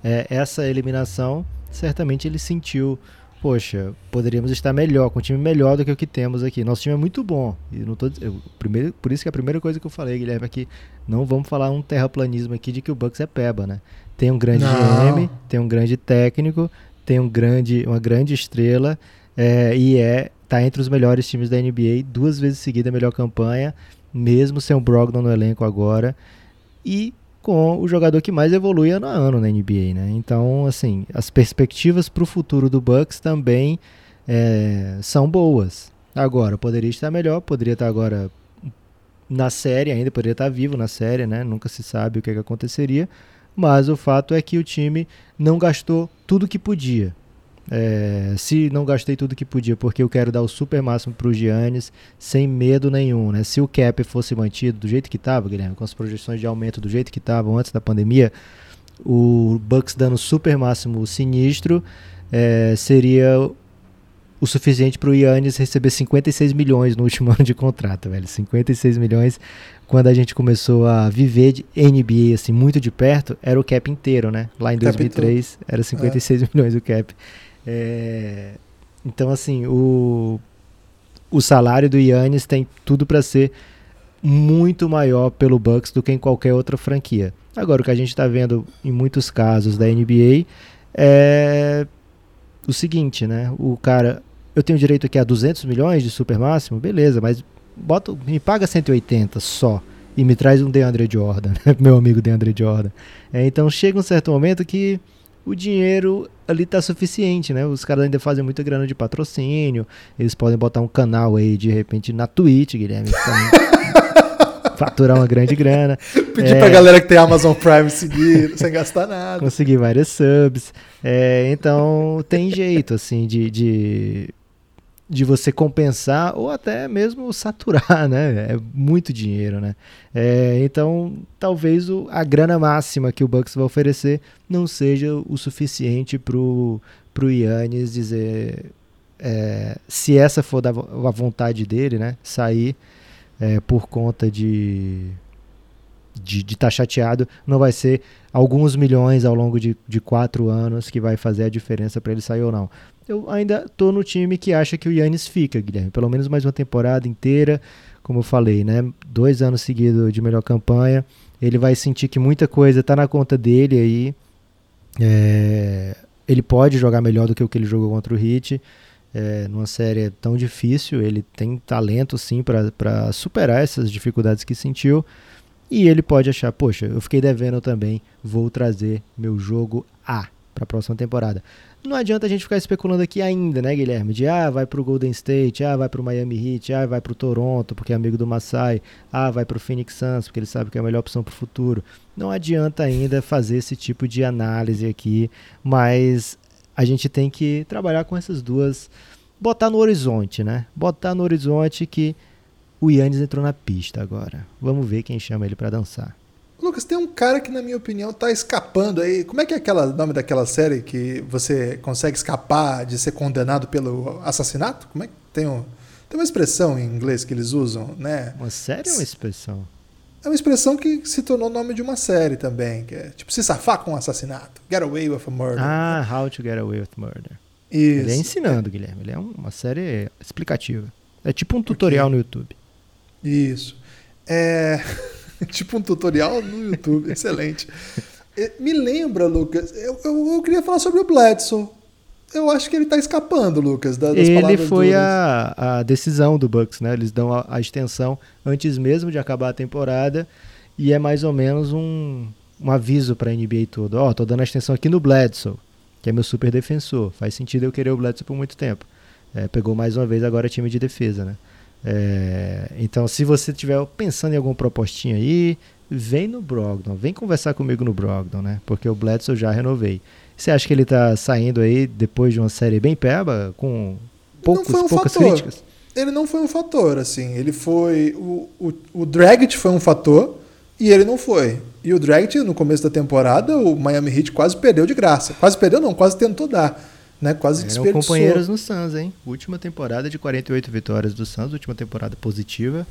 é, essa eliminação, certamente ele sentiu, poxa, poderíamos estar melhor, com um time melhor do que o que temos aqui. Nosso time é muito bom. E não tô, eu, primeiro, por isso que a primeira coisa que eu falei, Guilherme, é que não vamos falar um terraplanismo aqui de que o Bucks é peba, né? Tem um grande Não. GM, tem um grande técnico, tem um grande, uma grande estrela é, e é tá entre os melhores times da NBA, duas vezes seguida a melhor campanha, mesmo sem o Brogdon no elenco agora, e com o jogador que mais evolui ano a ano na NBA, né? Então, assim, as perspectivas para o futuro do Bucks também é, são boas. Agora, poderia estar melhor, poderia estar agora na série ainda, poderia estar vivo na série, né? Nunca se sabe o que, que aconteceria, mas o fato é que o time não gastou tudo que podia. É, se não gastei tudo que podia, porque eu quero dar o super máximo para o Giannis, sem medo nenhum, né? Se o cap fosse mantido do jeito que estava, Guilherme, com as projeções de aumento do jeito que estavam antes da pandemia, o Bucks dando super máximo sinistro é, seria o suficiente para o Yannis receber 56 milhões no último ano de contrato, velho. 56 milhões quando a gente começou a viver de NBA assim muito de perto, era o cap inteiro, né? Lá em Cap 2003 era 56 milhões o cap. É, então assim, o o salário do Yannis tem tudo para ser muito maior pelo Bucks do que em qualquer outra franquia. Agora o que a gente está vendo em muitos casos da NBA é o seguinte, né? O cara, eu tenho direito aqui a 200 milhões de super máximo, beleza, mas bota, me paga 180 só e me traz um DeAndre Jordan, meu amigo DeAndre Jordan. É, então chega um certo momento que o dinheiro ali tá suficiente, né? Os caras ainda fazem muita grana de patrocínio, eles podem botar um canal aí de repente na Twitch, Guilherme. faturar uma grande grana. Pedir É. pra galera que tem Amazon Prime seguir sem gastar nada. conseguir várias subs. É, então tem jeito assim de, de, de você compensar ou até mesmo saturar, né? É muito dinheiro, né? É, então talvez o, a grana máxima que o Bucks vai oferecer não seja o suficiente pro, pro Yannis dizer é, se essa for da, a vontade dele, né? Sair é, por conta de de estar chateado, não vai ser alguns milhões ao longo de, de quatro anos que vai fazer a diferença para ele sair ou não. Eu ainda tô no time que acha que o Yannis fica, Guilherme. Pelo menos mais uma temporada inteira, como eu falei, né? Dois anos seguidos de melhor campanha. Ele vai sentir que muita coisa tá na conta dele aí. É, ele pode jogar melhor do que o que ele jogou contra o Heat. É, numa série tão difícil, ele tem talento sim para superar essas dificuldades que sentiu. E ele pode achar, poxa, eu fiquei devendo também, vou trazer meu jogo A para a próxima temporada. Não adianta a gente ficar especulando aqui ainda, né, Guilherme? De ah, vai pro Golden State, ah, vai pro Miami Heat, ah, vai pro Toronto, porque é amigo do Masai, ah, vai pro Phoenix Suns, porque ele sabe que é a melhor opção pro futuro. Não adianta ainda fazer esse tipo de análise aqui, mas a gente tem que trabalhar com essas duas, botar no horizonte, né? Botar no horizonte que o Yannis entrou na pista agora. Vamos ver quem chama ele pra dançar. Lucas, tem um cara que, na minha opinião, tá escapando aí. Como é que é aquela o nome daquela série que você consegue escapar de ser condenado pelo assassinato? Como é que tem um, tem uma expressão em inglês que eles usam, né? Uma série ou uma expressão? É uma expressão que se tornou nome de uma série também, que é tipo se safar com um assassinato. Get away with a murder. Ah, How to Get Away with Murder. Isso. Ele é ensinando, Guilherme. Ele é um- uma série explicativa. É tipo um tutorial no YouTube. Isso. É tipo um tutorial no YouTube, excelente. Me lembra, Lucas, eu, eu, eu queria falar sobre o Bledsoe. Eu acho que ele tá escapando, Lucas, da- das Ele palavras foi duras. a, a decisão do Bucks, né? Eles dão a, a extensão antes mesmo de acabar a temporada e é mais ou menos um, um aviso para a NBA todo. Ó, tô dando a extensão aqui no Bledsoe, que é meu super defensor. Faz sentido eu querer o Bledsoe por muito tempo. É, pegou mais uma vez agora time de defesa, né? É, então, se você estiver pensando em alguma propostinha aí, vem no Brogdon, vem conversar comigo no Brogdon, né? Porque o Bledsoe eu já renovei. Você acha que ele tá saindo aí depois de uma série bem peba, com poucos, um poucas fator. críticas? Ele não foi um fator, assim. Ele foi. O, o, o Dragic foi um fator e ele não foi. E o Dragic, no começo da temporada, o Miami Heat quase perdeu de graça. Quase perdeu, não, quase tentou dar. Né? Quase Eram desperdiçou. companheiros no Suns, hein? Última temporada de 48 vitórias do Suns, última temporada positiva.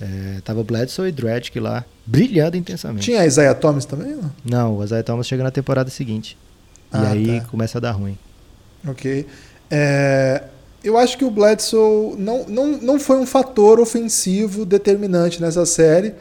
É, tava Bledsoe e Dragic lá, brilhando intensamente. Tinha Isaiah Thomas também? Não? Não, o Isaiah Thomas chega na temporada seguinte. Ah, e aí tá. começa a dar ruim. Ok. É, eu acho que o Bledsoe não, não, não foi um fator ofensivo determinante nessa série.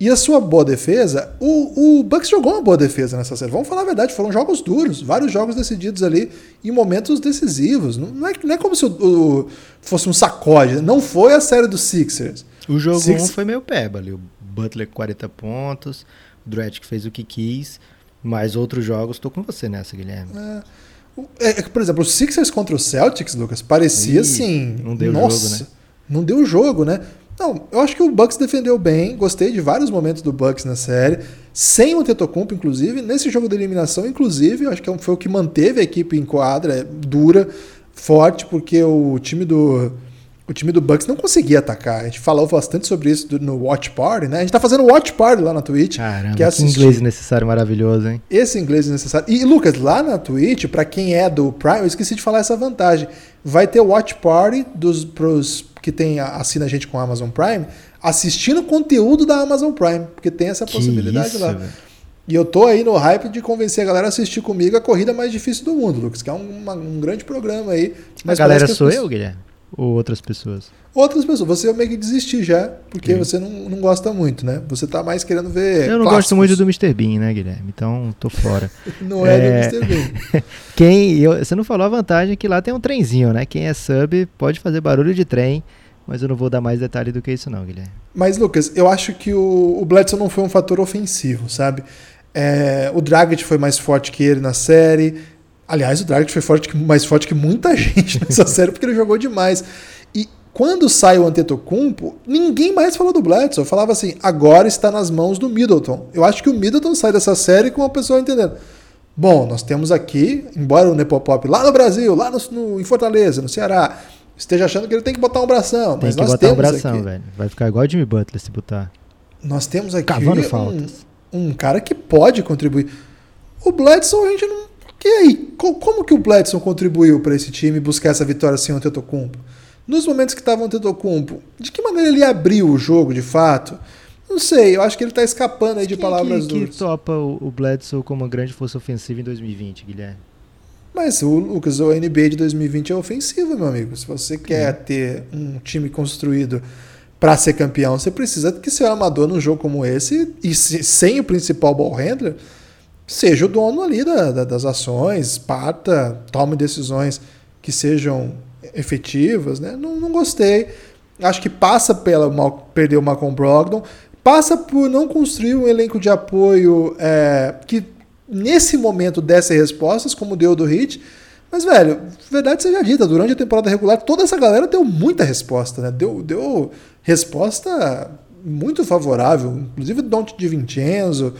E a sua boa defesa, o, o Bucks jogou uma boa defesa nessa série. Vamos falar a verdade, foram jogos duros, vários jogos decididos ali em momentos decisivos. Não, é, não é como se o, o- fosse um sacode. Não foi a série dos Sixers. O jogo 1 Six- foi meio peba ali. O Butler com 40 pontos, o Dragic fez o que quis. Mas outros jogos, tô com você nessa, Guilherme. O- é, é que, por exemplo, os Sixers contra os Celtics, Lucas, parecia Ih, assim. não deu nossa, jogo, né? Não deu jogo, né? Não, eu acho que o Bucks defendeu bem. Gostei de vários momentos do Bucks na série. Sem o Tetocumpo, inclusive. Nesse jogo de eliminação, inclusive, eu acho que foi o que manteve a equipe em quadra, é, dura, forte, porque o time do. O time do Bucks não conseguia atacar. A gente falou bastante sobre isso do- no Watch Party, né? A gente tá fazendo Watch Party lá na Twitch. Caramba, que que, é assistir- inglês necessário maravilhoso, hein? esse inglês é necessário. E Lucas, lá na Twitch, pra quem é do Prime, eu esqueci de falar essa vantagem. Vai ter Watch Party dos pros que tem a- assina a gente com a Amazon Prime, assistindo conteúdo da Amazon Prime, porque tem essa Que possibilidade isso, lá. velho. E eu tô aí no hype de convencer a galera a assistir comigo a corrida mais difícil do mundo, Lucas, que é um, uma- um grande programa aí. A Mas galera que as sou pessoas- eu, Guilherme? Ou outras pessoas? Outras pessoas. Você meio que desistir já, porque Sim. você não, não gosta muito, né? Você tá mais querendo ver. eu não gosto clássicos. muito do Mr. Bean, né, Guilherme? Então tô fora. Não é, É. do Mr. Bean. Quem. eu- você não falou a vantagem que lá tem um trenzinho, né? Quem é sub pode fazer barulho de trem, mas eu não vou dar mais detalhe do que isso, não, Guilherme. Mas, Lucas, eu acho que o, o Bledsoe não foi um fator ofensivo, sabe? É, o Dragic foi mais forte que ele na série. Aliás, o Dragic foi forte mais forte que muita gente nessa série, porque ele jogou demais. E Quando sai o Antetokounmpo, ninguém mais falou do Bledsoe. Falava assim, agora está nas mãos do Middleton. Eu acho que o Middleton sai dessa série com a pessoa entendendo. Bom, nós temos aqui, embora o Nepopop lá no Brasil, lá no, no, em Fortaleza, no Ceará, esteja achando que ele tem que botar um bração. Tem que botar um bração, aqui, velho. Vai ficar igual o Jimmy Butler se botar. Nós temos aqui um, um cara que pode contribuir. O Bledsoe, a gente não. E aí? Co- Como que o Bledsoe contribuiu para esse time buscar essa vitória sem o Antetokounmpo? Nos momentos que estava o Antetokounmpo, de que maneira ele abriu o jogo de fato? Não sei, eu acho que ele tá escapando aí de Quem palavras que, que duras. topa o, Bledsoe como uma grande força ofensiva em 2020, Guilherme? Mas o Lucas, o NBA de 2020 é ofensivo, meu amigo. Se você quer ter um time construído para ser campeão, você precisa que seu armador num jogo como esse, e se- sem o principal ball handler, seja o dono ali da- da- das ações, parta, tome decisões que sejam efetivas, né? Não, não gostei. Acho que passa pela mal, perder o Malcolm Brogdon, passa por não construir um elenco de apoio é, que nesse momento desse respostas, como deu do Hit. Mas, velho, verdade seja dita, durante a temporada regular, toda essa galera deu muita resposta, né? Deu, deu resposta muito favorável, inclusive Don't de Vincenzo,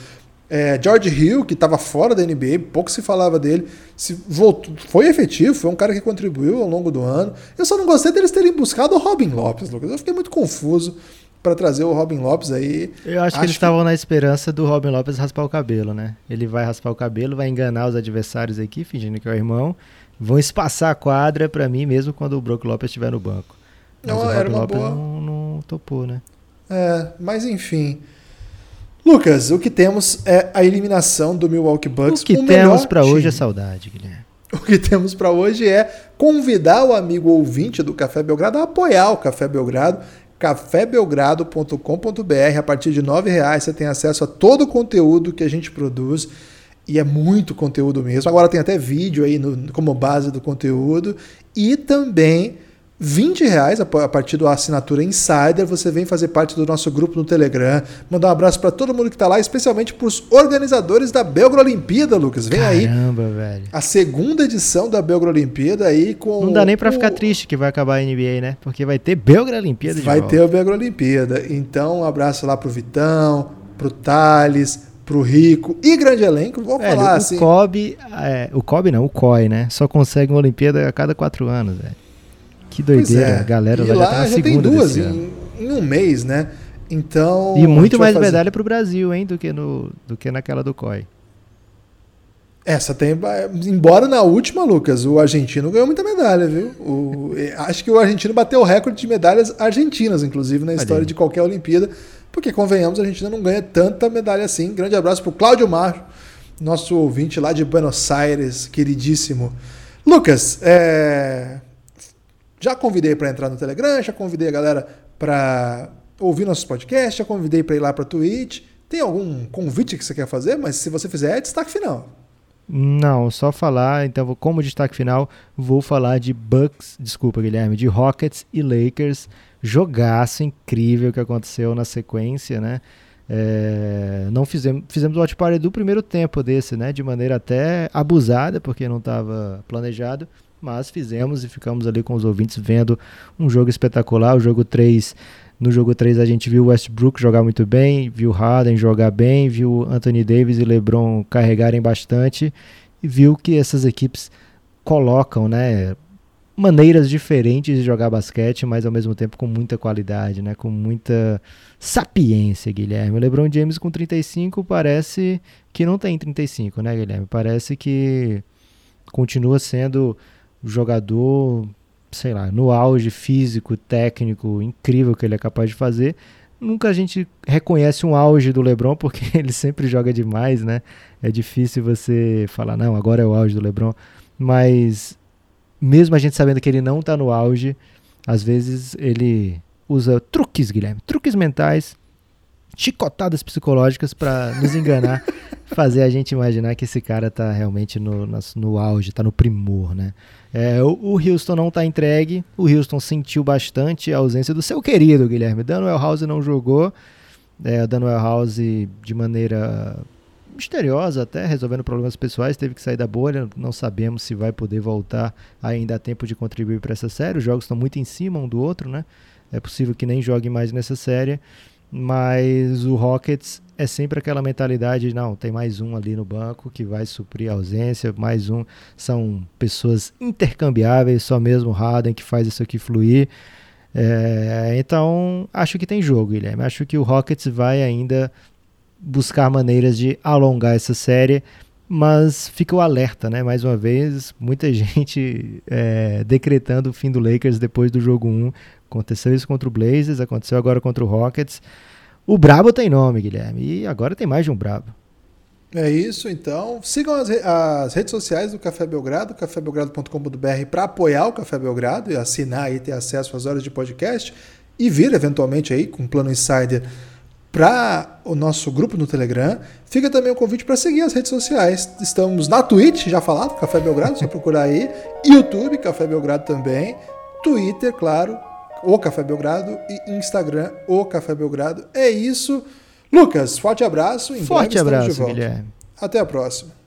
é, George Hill, que estava fora da NBA, pouco se falava dele, se voltou, foi efetivo, foi um cara que contribuiu ao longo do ano. Eu só não gostei deles terem buscado o Robin Lopes, Lucas. Eu fiquei muito confuso para trazer o Robin Lopes aí. Eu acho, que eles estavam na esperança do Robin Lopes raspar o cabelo, né? Ele vai raspar o cabelo, vai enganar os adversários aqui, fingindo que é o irmão. Vão espaçar a quadra pra mim mesmo quando o Brook Lopes estiver no banco. Mas Não, o era Robin uma Lopes boa. não, não topou, né? É, mas enfim. Lucas, o que temos é a eliminação do Milwaukee Bucks. o que melhor temos pra hoje é saudade, Guilherme. O que temos para hoje é convidar o amigo ouvinte do Café Belgrado a apoiar o Café Belgrado, cafébelgrado.com.br. A partir de R$ reais você tem acesso a todo o conteúdo que a gente produz. E é muito conteúdo mesmo. Agora tem até vídeo aí no- como base do conteúdo. E também 20 reais a pa- a partir da assinatura Insider. Você vem fazer parte do nosso grupo no Telegram. Mandar um abraço para todo mundo que está lá, especialmente para os organizadores da Belgra Olimpíada, Lucas. Vem aí Caramba, velho. a segunda edição da Belgra Olimpíada aí com Não dá nem pra o- ficar triste que vai acabar a NBA, né? Porque vai ter Belgra Olimpíada de Vai volta. ter o Belgra Olimpíada. Então, um abraço lá pro Vitão, pro Thales, pro Rico e grande elenco. Vamos Velho, falar o assim. Kobe, é, o Kobe não, o COI, né? Só consegue uma Olimpíada a cada quatro anos, velho. Que doideira. é. A galera e lá, já tá na já tem segunda duas desse ano. em, em um mês, né? Então. E muito mais fazer- medalha pro Brasil, hein, do que, no, do que naquela do COI. Essa tem. Embora na última, Lucas, o argentino ganhou muita medalha, viu? O- acho que o argentino bateu o recorde de medalhas argentinas, inclusive, na história de qualquer Olimpíada. Porque, convenhamos, a Argentina não ganha tanta medalha assim. Grande abraço pro Cláudio Mar, nosso ouvinte lá de Buenos Aires, queridíssimo. Lucas, é, já convidei para entrar no Telegram, já convidei a galera para ouvir nossos podcasts, já convidei para ir lá para Twitch. Tem algum convite que você quer fazer? Mas se você fizer, é destaque final. Não, só falar, então como destaque final, vou falar de Bucks, desculpa Guilherme, de Rockets e Lakers, jogaço incrível que aconteceu na sequência, né? É, não fizemos, fizemos o watch do primeiro tempo desse, né? De maneira até abusada, porque não estava planejado, mas fizemos e ficamos ali com os ouvintes vendo um jogo espetacular, o jogo 3 no jogo 3 a gente viu Westbrook jogar muito bem, viu Harden jogar bem, viu Anthony Davis e LeBron carregarem bastante e viu que essas equipes colocam, né, maneiras diferentes de jogar basquete, mas ao mesmo tempo com muita qualidade, né, com muita sapiência, Guilherme. O LeBron James com 35 parece que não tem 35, né, Guilherme? Parece que continua sendo jogador sei lá, no auge físico, técnico, incrível que ele é capaz de fazer. Nunca a gente reconhece um auge do LeBron porque ele sempre joga demais, né? É difícil você falar, não, agora é o auge do LeBron, mas mesmo a gente sabendo que ele não tá no auge, às vezes ele usa truques, Guilherme, truques mentais, chicotadas psicológicas para nos enganar, fazer a gente imaginar que esse cara tá realmente no, no, no auge, tá no primor, né? É, o, o Houston não está entregue. O Houston sentiu bastante a ausência do seu querido Guilherme. Daniel House não jogou. É, o Daniel House, de maneira misteriosa até, resolvendo problemas pessoais, teve que sair da bolha, não sabemos se vai poder voltar ainda a tempo de contribuir para essa série. Os jogos estão muito em cima um do outro, né? É possível que nem jogue mais nessa série, mas o Rockets é sempre aquela mentalidade, não, tem mais um ali no banco que vai suprir a ausência, mais um, são pessoas intercambiáveis, só mesmo o Harden que faz isso aqui fluir. É, então, acho que tem jogo, Guilherme. Acho que o Rockets vai ainda buscar maneiras de alongar essa série, mas fica o alerta, né? Mais uma vez, muita gente é, decretando o fim do Lakers depois do jogo 1. Aconteceu isso contra o Blazers, aconteceu agora contra o Rockets. O Brabo tem nome, Guilherme, e agora tem mais de um Brabo. É isso, então. Sigam as, as redes sociais do Café Belgrado, cafébelgrado.com.br, para apoiar o Café Belgrado e assinar e ter acesso às horas de podcast e vir eventualmente aí com um plano insider para o nosso grupo no Telegram. Fica também o convite para seguir as redes sociais. Estamos na Twitch, já falado, Café Belgrado, só procurar aí. YouTube, Café Belgrado também. Twitter, claro, o Café Belgrado. E Instagram, o Café Belgrado. É isso. Lucas, forte abraço. Em forte abraço, Guilherme. Até a próxima.